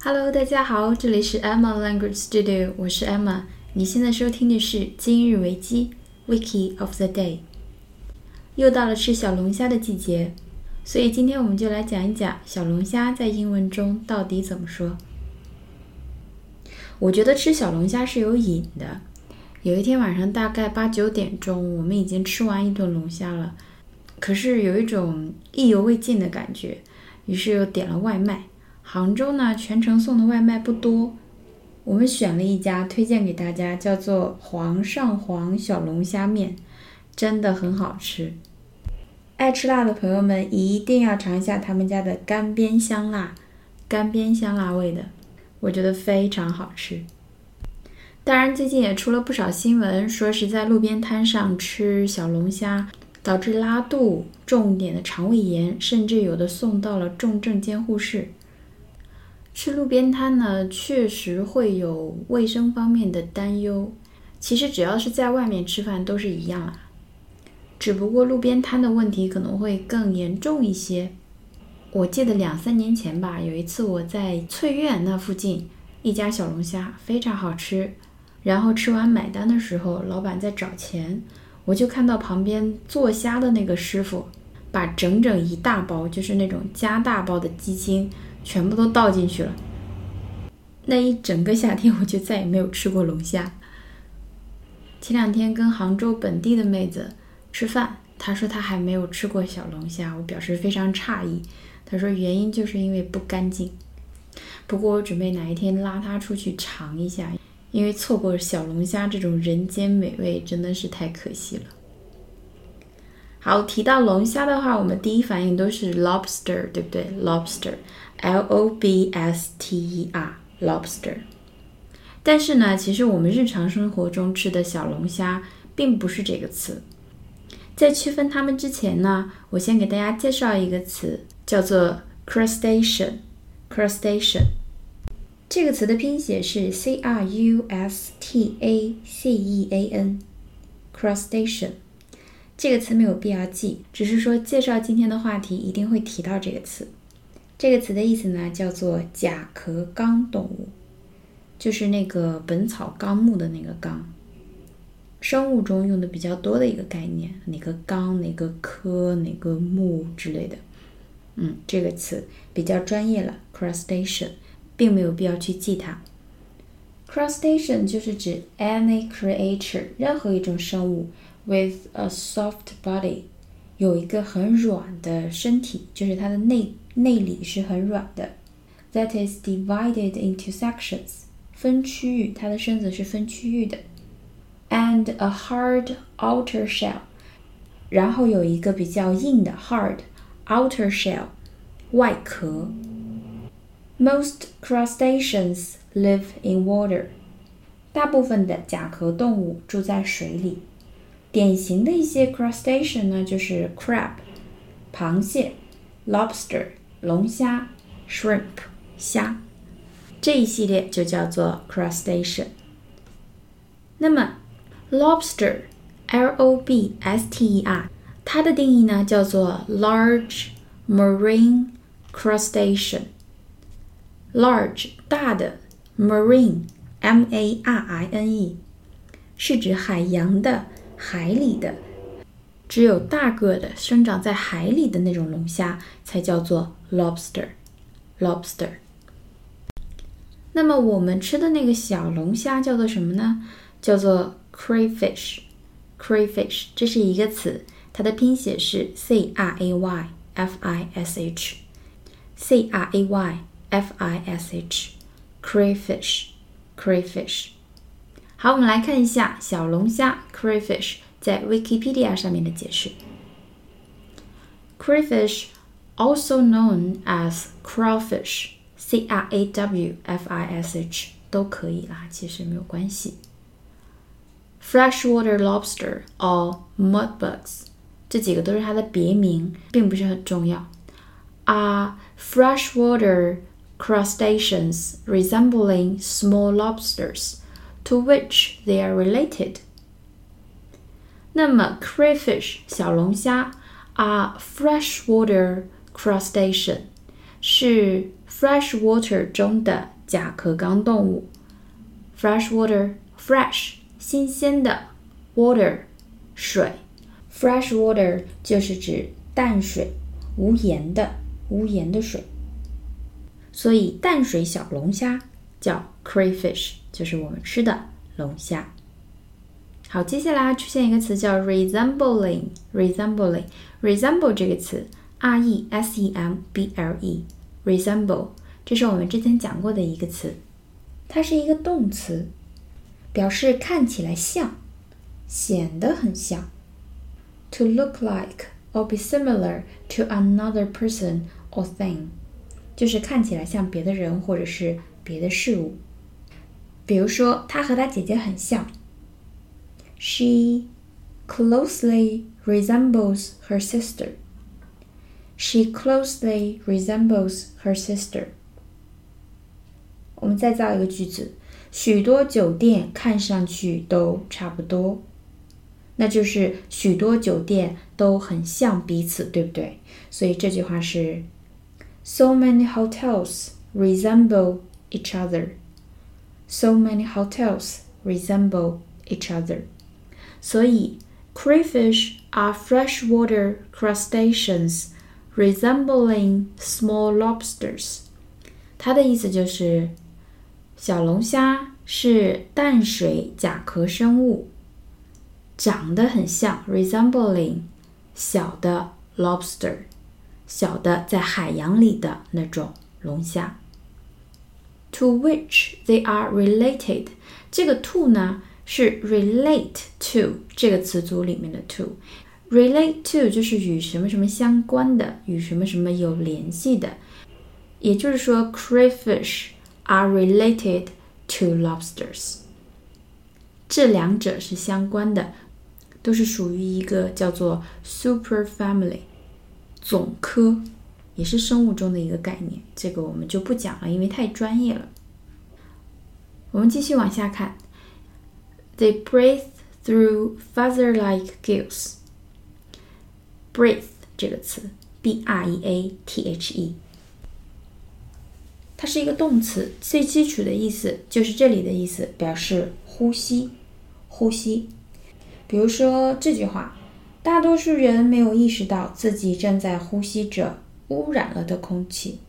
Hello，大家好，这里是 Emma Language Studio，我是 Emma。你现在收听的是今日维基 Wiki of the Day。又到了吃小龙虾的季节，所以今天我们就来讲一讲小龙虾在英文中到底怎么说。我觉得吃小龙虾是有瘾的。有一天晚上大概八九点钟，我们已经吃完一顿龙虾了，可是有一种意犹未尽的感觉，于是又点了外卖。杭州呢，全程送的外卖不多，我们选了一家推荐给大家，叫做“皇上皇小龙虾面”，真的很好吃。爱吃辣的朋友们一定要尝一下他们家的干煸香辣，干煸香辣味的，我觉得非常好吃。当然，最近也出了不少新闻，说是在路边摊上吃小龙虾导致拉肚、重点的肠胃炎，甚至有的送到了重症监护室。吃路边摊呢，确实会有卫生方面的担忧。其实只要是在外面吃饭都是一样啦，只不过路边摊的问题可能会更严重一些。我记得两三年前吧，有一次我在翠苑那附近一家小龙虾非常好吃，然后吃完买单的时候，老板在找钱，我就看到旁边做虾的那个师傅把整整一大包，就是那种加大包的鸡精。全部都倒进去了。那一整个夏天，我就再也没有吃过龙虾。前两天跟杭州本地的妹子吃饭，她说她还没有吃过小龙虾，我表示非常诧异。她说原因就是因为不干净。不过我准备哪一天拉她出去尝一下，因为错过小龙虾这种人间美味真的是太可惜了。好，提到龙虾的话，我们第一反应都是 lobster，对不对 lobster lobster，lobster。但是呢，其实我们日常生活中吃的小龙虾并不是这个词。在区分它们之前呢，我先给大家介绍一个词，叫做 crustacean。crustacean 这个词的拼写是 C R U S T A C E A N，crustacean。这个词没有必要记，只是说介绍今天的话题一定会提到这个词。这个词的意思呢，叫做甲壳纲动物，就是那个《本草纲目》的那个纲，生物中用的比较多的一个概念，哪个纲、哪个科、哪个目之类的。嗯，这个词比较专业了，crustacean，并没有必要去记它。crustacean 就是指 any creature，任何一种生物。With a soft body，有一个很软的身体，就是它的内内里是很软的。That is divided into sections，分区域，它的身子是分区域的。And a hard outer shell，然后有一个比较硬的 hard outer shell，外壳。Most crustaceans live in water，大部分的甲壳动物住在水里。典型的一些 crustacean 呢，就是 crab 螃蟹、lobster 龙虾、shrimp 虾，这一系列就叫做 crustacean。那么 lobster L O B S T E R 它的定义呢叫做 large marine crustacean。large 大的 marine M A R I N E 是指海洋的。海里的只有大个的生长在海里的那种龙虾才叫做 lobster。lobster。那么我们吃的那个小龙虾叫做什么呢？叫做 crayfish。crayfish 这是一个词，它的拼写是 c r a y f i s h。c r a y f i s h。crayfish。crayfish。好，我们来看一下小龙虾 crayfish 在 Wikipedia 上面的解释。Crayfish, also known as crawfish, C R A W F I S H 都可以啦，其实没有关系。Freshwater lobster or mudbugs 这几个都是它的别名，并不是很重要。Are freshwater crustaceans resembling small lobsters? to which they are related. 那么，crayfish 小龙虾 are freshwater crustacean，是 fresh water 中的甲壳纲动物。fresh water，fresh 新鲜的，water 水，fresh water 就是指淡水，无盐的，无盐的水。所以淡水小龙虾叫 crayfish，就是我们吃的龙虾。好，接下来出现一个词叫 resembling，resembling，resemble 这个词，r e s e m b l e，resemble，这是我们之前讲过的一个词，它是一个动词，表示看起来像，显得很像。To look like or be similar to another person or thing，就是看起来像别的人或者是别的事物。比如说，他和他姐姐很像。She closely resembles her sister. She closely resembles her sister. 我们再造一个句子，许多酒店看上去都差不多，那就是许多酒店都很像彼此，对不对？所以这句话是：So many hotels resemble each other. So many hotels resemble each other. 所以，crayfish are freshwater crustaceans resembling small lobsters。它的意思就是，小龙虾是淡水甲壳生物，长得很像 resembling 小的 lobster，小的在海洋里的那种龙虾。To which they are related，这个 to 呢？ 是 relate to 这个词组里面的 to，relate to 就是与什么什么相关的，与什么什么有联系的。也就是说，crayfish are related to lobsters。这两者是相关的，都是属于一个叫做 super family 总科，也是生物中的一个概念。这个我们就不讲了，因为太专业了。我们继续往下看。They breathe through feather-like gills. Breathe 这个词，b r e a t h e，它是一个动词，最基础的意思就是这里的意思，表示呼吸，呼吸。比如说这句话，大多数人没有意识到自己正在呼吸着污染了的空气。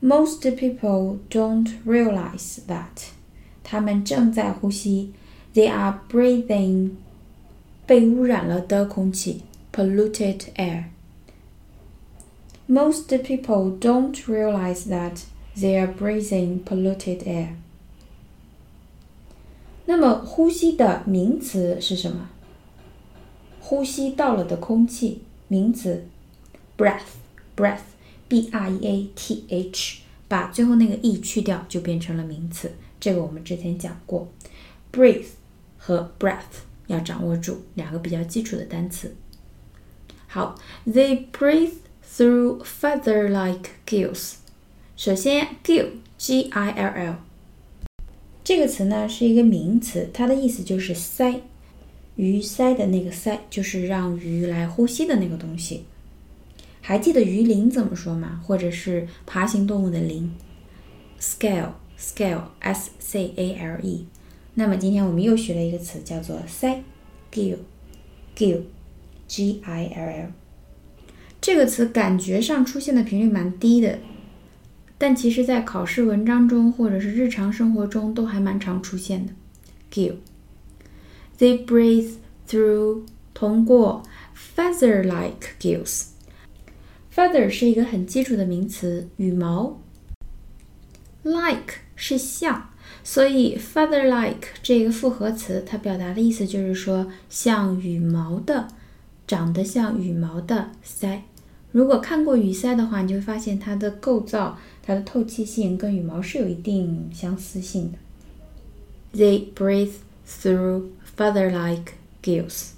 Most people don't realize that. 他们正在呼吸，they are breathing 被污染了的空气，polluted air。Most people don't realize that they are breathing polluted air。那么呼吸的名词是什么？呼吸到了的空气，名词，breath，breath，b r e a t h，把最后那个 e 去掉就变成了名词。 这个我们之前讲过，breathe 和 breath 要掌握住两个比较基础的单词。好，they breathe through feather-like gills。首先，gill，g i l l，这个词呢是一个名词，它的意思就是鳃，鱼鳃的那个鳃，就是让鱼来呼吸的那个东西。还记得鱼鳞怎么说吗？或者是爬行动物的鳞？scale。Scale, s c a l e。那么今天我们又学了一个词，叫做鳃，gill, gill, g i l l。这个词感觉上出现的频率蛮低的，但其实在考试文章中或者是日常生活中都还蛮常出现的。Gill, they breathe through 通过 feather-like gills。Feather 是一个很基础的名词，羽毛。Like 是像，所以 feather-like 这个复合词，它表达的意思就是说像羽毛的，长得像羽毛的鳃。如果看过羽鳃的话，你就会发现它的构造、它的透气性跟羽毛是有一定相似性的。They breathe through feather-like gills。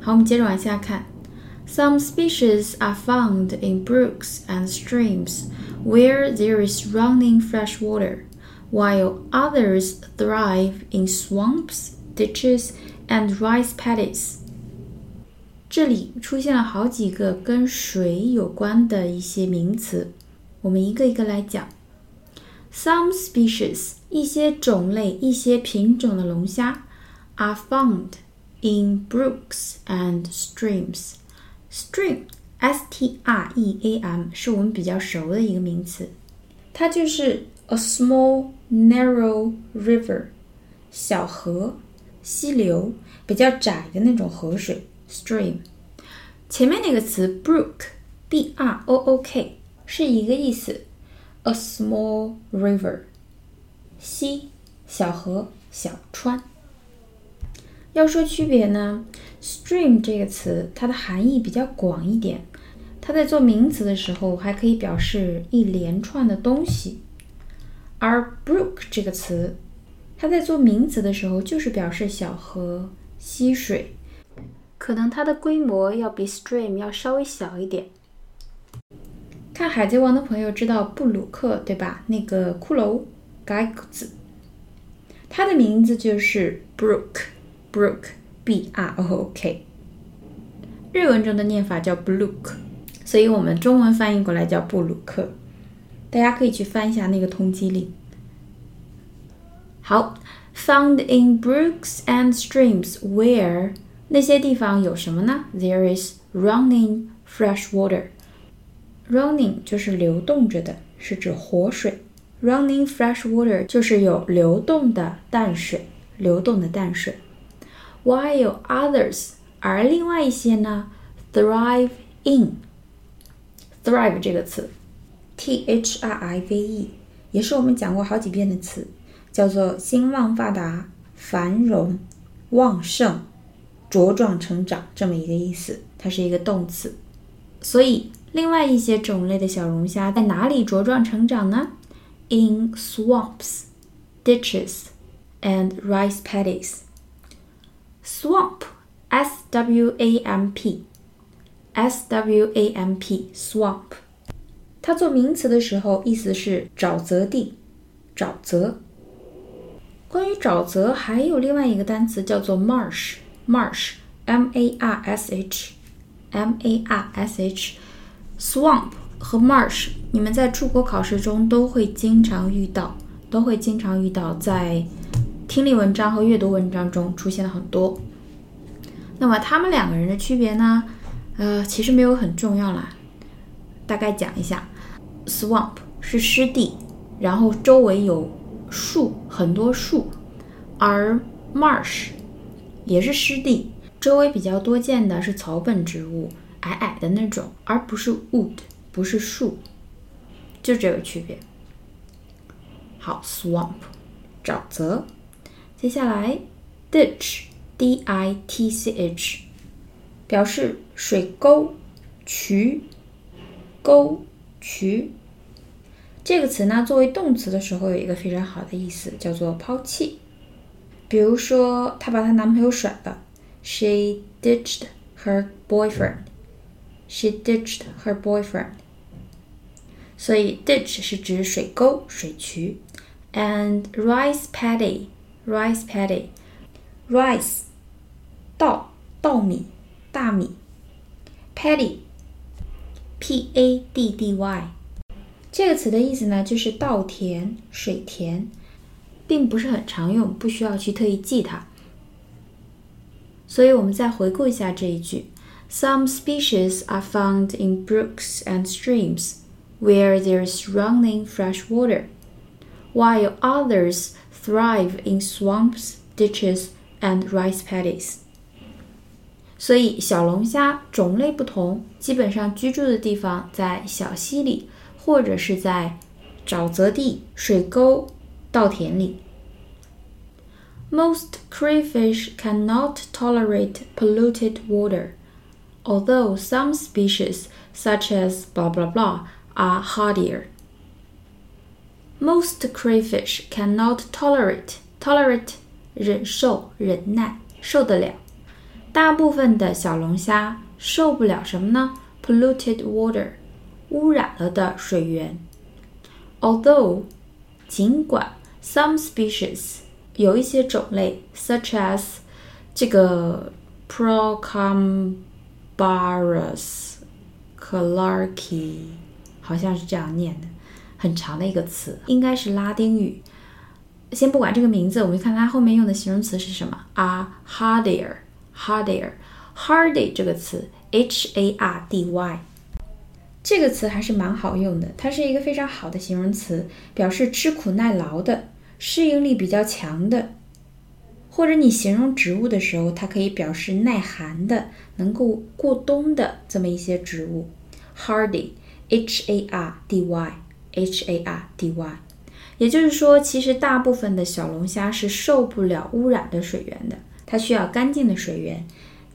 好，我们接着往下看。Some species are found in brooks and streams where there is running fresh water, while others thrive in swamps, ditches, and rice paddies. 这里出现了好几个跟水有关的一些名词，我们一个一个来讲。Some species，一些种类、一些品种的龙虾，are found in brooks and streams. Stream, S-T-R-E-A-M，是我们比较熟的一个名词，它就是 a small narrow river，小河、溪流，比较窄的那种河水。Stream，前面那个词 brook，B-R-O-O-K，是一个意思，a small river，溪、小河、小川。要说区别呢，stream 这个词它的含义比较广一点，它在做名词的时候还可以表示一连串的东西，而 brook 这个词，它在做名词的时候就是表示小河、溪水。可能它的规模要比 stream 要稍微小一点。看《海贼王》的朋友知道布鲁克对吧？那个骷髅盖子，字，它的名字就是 Brook，Brook，B R O O K。日文中的念法叫 Brook，所以我们中文翻译过来叫布鲁克。大家可以去翻一下那个通缉令。好，Found in brooks and streams where 那些地方有什么呢？There is running fresh water. Running 就是流动着的，是指活水。Running fresh water 就是有流动的淡水，流动的淡水。While others 而另外一些呢，thrive in thrive 这个词，t h r i v e 也是我们讲过好几遍的词，叫做兴旺发达、繁荣、旺盛。茁壮成长这么一个意思，它是一个动词。所以，另外一些种类的小龙虾在哪里茁壮成长呢？In swamps, ditches, and rice paddies. Swamp, S W A M P. S-W-A-M-P, S-W-A-M-P, 它做名词的时候，意思是沼泽地、沼泽。关于沼泽，还有另外一个单词叫做 marsh。Marsh, M-A-R-S-H, M-A-R-S-H, swamp 和 marsh，你们在出国考试中都会经常遇到，都会经常遇到，在听力文章和阅读文章中出现了很多。那么他们两个人的区别呢？呃，其实没有很重要啦，大概讲一下，swamp 是湿地，然后周围有树，很多树，而 marsh。也是湿地，周围比较多见的是草本植物，矮矮的那种，而不是 wood，不是树，就这个区别。好，swamp，沼泽。接下来，ditch，D-I-T-C-H，表示水沟、渠、沟、渠。这个词呢，作为动词的时候，有一个非常好的意思，叫做抛弃。比如说，她把她男朋友甩了，She ditched her boyfriend. She ditched her boyfriend. 所以 ditch 是指水沟、水渠，and rice paddy, rice paddy, rice 稻稻米大米，paddy p a d d y 这个词的意思呢，就是稻田、水田。并不是很常用，不需要去特意记它。所以，我们再回顾一下这一句：Some species are found in brooks and streams where there is running fresh water, while others thrive in swamps, ditches, and rice paddies. 所以，小龙虾种类不同，基本上居住的地方在小溪里，或者是在沼泽地、水沟。稻田里。Most crayfish cannot tolerate polluted water, although some species, such as blah blah blah, are hardier. Most crayfish cannot tolerate tolerate 忍受、忍耐、受得了。 大部分的小龙虾受不了什么呢？polluted water，污染了的水源。Although，尽管 some species 有一些种类，such as 这个 Procambarus Clarky，好像是这样念的，很长的一个词，应该是拉丁语。先不管这个名字，我们看它后面用的形容词是什么？Are hardier Hardier，Hardy 这个词，h a r d y，这个词还是蛮好用的，它是一个非常好的形容词，表示吃苦耐劳的，适应力比较强的。或者你形容植物的时候，它可以表示耐寒的、能够过冬的这么一些植物。Hardy，h a r d y，h a r d y。也就是说，其实大部分的小龙虾是受不了污染的水源的，它需要干净的水源。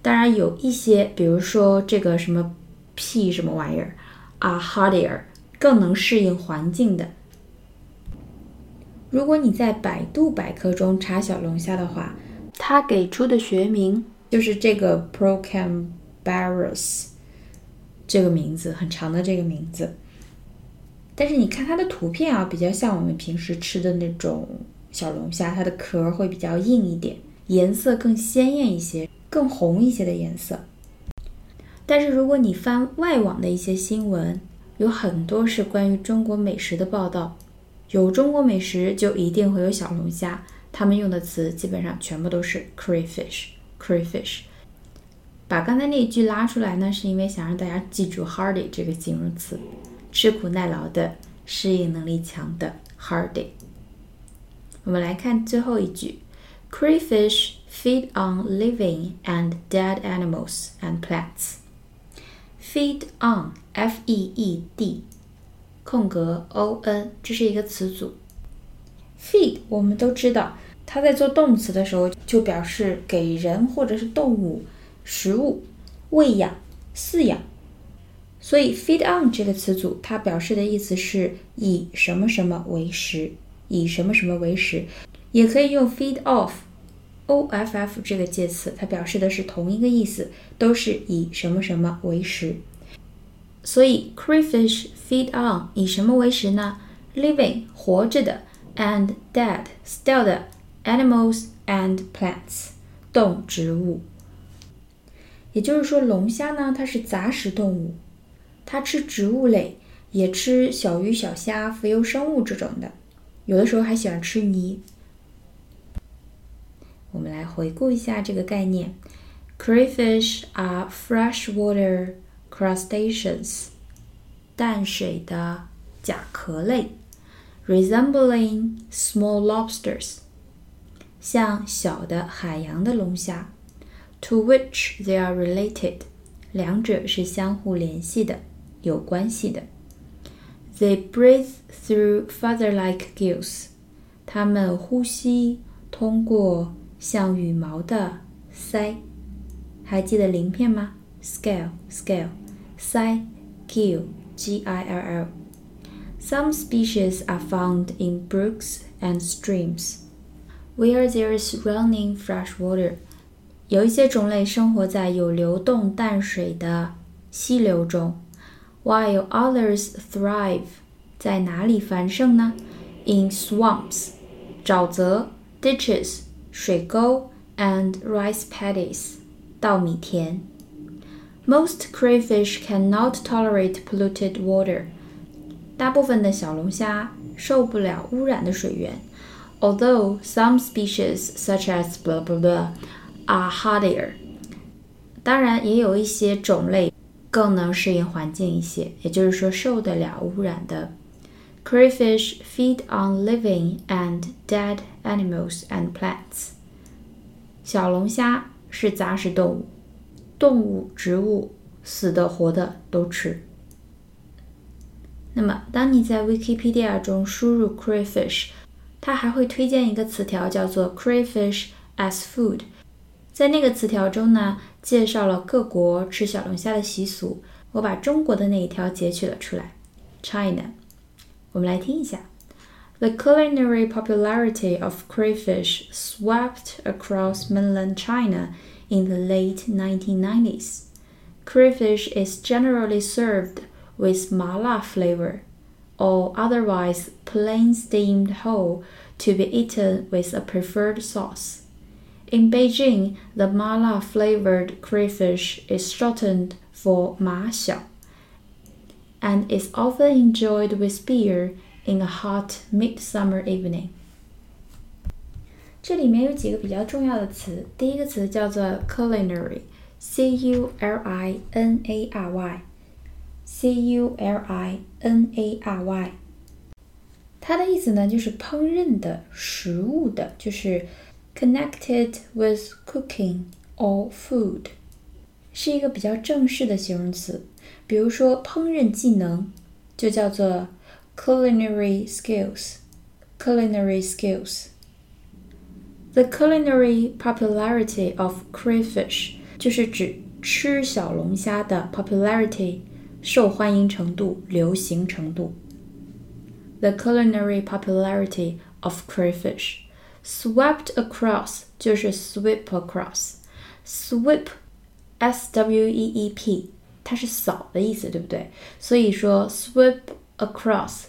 当然，有一些，比如说这个什么 P 什么玩意儿啊，hardier，更能适应环境的。如果你在百度百科中查小龙虾的话，它给出的学名就是这个 Procambarus 这个名字，很长的这个名字。但是你看它的图片啊，比较像我们平时吃的那种小龙虾，它的壳会比较硬一点，颜色更鲜艳一些，更红一些的颜色。但是如果你翻外网的一些新闻，有很多是关于中国美食的报道。有中国美食，就一定会有小龙虾。他们用的词基本上全部都是 crayfish，crayfish。把刚才那一句拉出来呢，是因为想让大家记住 hardy 这个形容词，吃苦耐劳的，适应能力强的 hardy。我们来看最后一句：crayfish feed on living and dead animals and plants。feed on，f-e-e-d。空格 o n，这是一个词组。feed 我们都知道，它在做动词的时候就表示给人或者是动物食物、喂养、饲养。所以 feed on 这个词组，它表示的意思是以什么什么为食，以什么什么为食，也可以用 feed off O F F 这个介词，它表示的是同一个意思，都是以什么什么为食。所以，crayfish feed on 以什么为食呢？living 活着的，and dead 死掉的 animals and plants 动植物。也就是说，龙虾呢，它是杂食动物，它吃植物类，也吃小鱼小虾、浮游生物这种的，有的时候还喜欢吃泥。我们来回顾一下这个概念：crayfish are freshwater。crustaceans，淡水的甲壳类，resembling small lobsters，像小的海洋的龙虾，to which they are related，两者是相互联系的，有关系的。They breathe through feather-like gills，它们呼吸通过 像羽毛的鳃，还记得鳞片吗？Scale，scale。鳃 gill g i l l. Some species are found in brooks and streams, where there is running fresh water. 有一些种类生活在有流动淡水的溪流中，while others thrive 在哪里繁盛呢？In swamps 沼泽 ditches 水沟 and rice paddies 稻米田。most crayfish cannot tolerate polluted water. 大部分的小龙虾受不了污染的水源。Although some species, such as blah blah blah, are hardier. 当然，也有一些种类更能适应环境一些，也就是说受得了污染的。 Crayfish feed on living and dead animals and plants. 小龙虾是杂食动物。动物、植物，死的、活的都吃。那么，当你在 Wikipedia 中输入 crayfish，它还会推荐一个词条，叫做 crayfish as food。在那个词条中呢，介绍了各国吃小龙虾的习俗。我把中国的那一条截取了出来，China。我们来听一下：The culinary popularity of crayfish swept across mainland China. in the late 1990s. Crayfish is generally served with mala flavor or otherwise plain steamed whole to be eaten with a preferred sauce. In Beijing, the mala flavored crayfish is shortened for 马小 ，and is often enjoyed with beer in a hot midsummer evening。这里面有几个比较重要的词，第一个词叫做 culinary，c u l i n a r y，c u l i n a r y，它的意思呢就是烹饪的、食物的，就是 connected with cooking or food， 是一个比较正式的形容词。比如说烹饪技能就叫做 culinary skills，culinary skills。The culinary popularity of crayfish 就是指吃小龙虾的 popularity 受欢迎程度、流行程度。The culinary popularity of crayfish swept across 就是 sweep across，sweep S W E E P，它是扫的意思，对不对？所以说 sweep across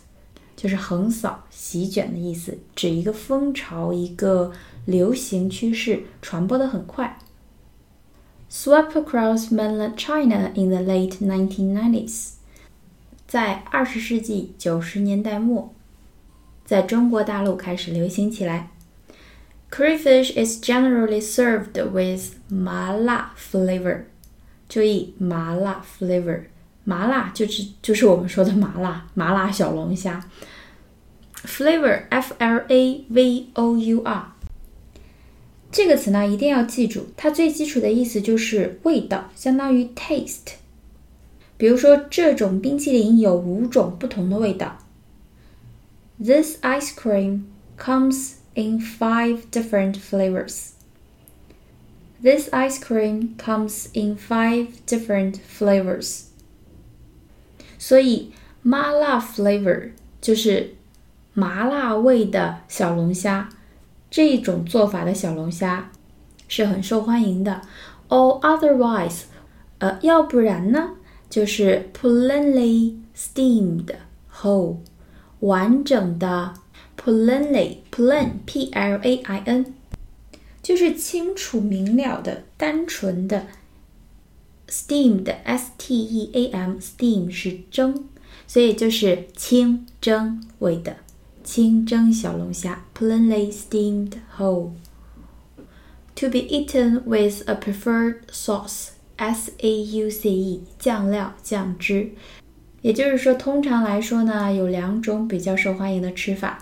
就是横扫、席卷的意思，指一个风潮、一个流行趋势，传播的很快。swep across mainland China in the late 1990s，在二十世纪九十年代末，在中国大陆开始流行起来。Crayfish is generally served with 麻辣 flavor。注意麻辣 flavor，麻辣就是就是我们说的麻辣麻辣小龙虾。Flavor f l a v o u r 这个词呢，一定要记住，它最基础的意思就是味道，相当于 taste。比如说，这种冰淇淋有五种不同的味道。This ice cream comes in five different flavors. This ice cream comes in five different flavors. 所以，麻辣 flavor 就是麻辣味的小龙虾。这一种做法的小龙虾是很受欢迎的。Or otherwise，呃，要不然呢，就是 plainly steamed whole，完整的 Plainly plain p l a i n，就是清楚明了的、单纯的。steamed s t e a m steam 是蒸，所以就是清蒸味的。清蒸小龙虾，plainly steamed whole。To be eaten with a preferred sauce, S A U C E，酱料、酱汁。也就是说，通常来说呢，有两种比较受欢迎的吃法，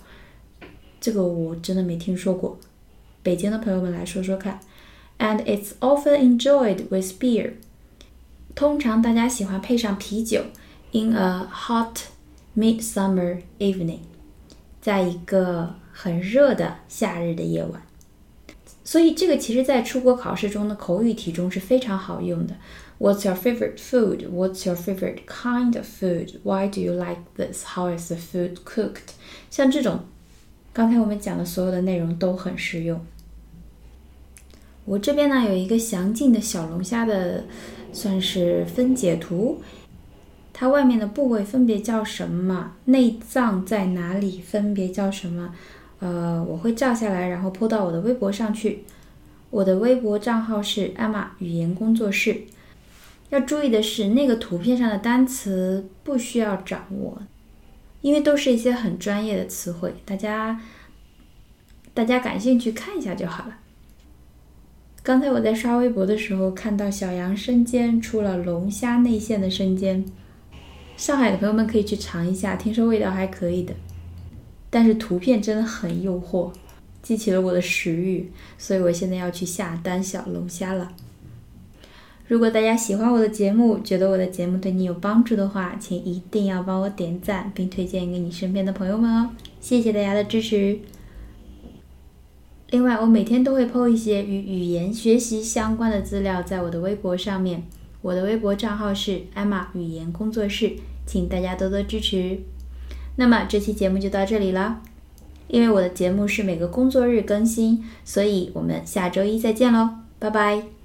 这个我真的没听说过，北京的朋友们来说说看。And it's often enjoyed with beer，通常大家喜欢配上啤酒。In a hot midsummer evening，在一个很热的夏日的夜晚。所以这个其实，在出国考试中的口语题中是非常好用的。What's your favorite food? What's your favorite kind of food? Why do you like this? How is the food cooked? 像这种， 刚才我们讲的所有的内容都很实用。我这边呢有一个详尽的小龙虾的，算是分解图。它外面的部位分别叫什么？内脏在哪里？分别叫什么？呃，我会照下来，然后铺到我的微博上去。我的微博账号是艾玛语言工作室。要注意的是，那个图片上的单词不需要掌握，因为都是一些很专业的词汇，大家大家感兴趣看一下就好了。刚才我在刷微博的时候，看到小杨生煎出了龙虾内馅的生煎，上海的朋友们可以去尝一下，听说味道还可以的。但是图片真的很诱惑，激起了我的食欲，所以我现在要去下单小龙虾了。如果大家喜欢我的节目，觉得我的节目对你有帮助的话，请一定要帮我点赞并推荐给你身边的朋友们哦！谢谢大家的支持。另外，我每天都会 PO 一些与语言学习相关的资料在我的微博上面，我的微博账号是艾玛语言工作室。请大家多多支持。那么这期节目就到这里了。因为我的节目是每个工作日更新，所以我们下周一再见喽，拜拜。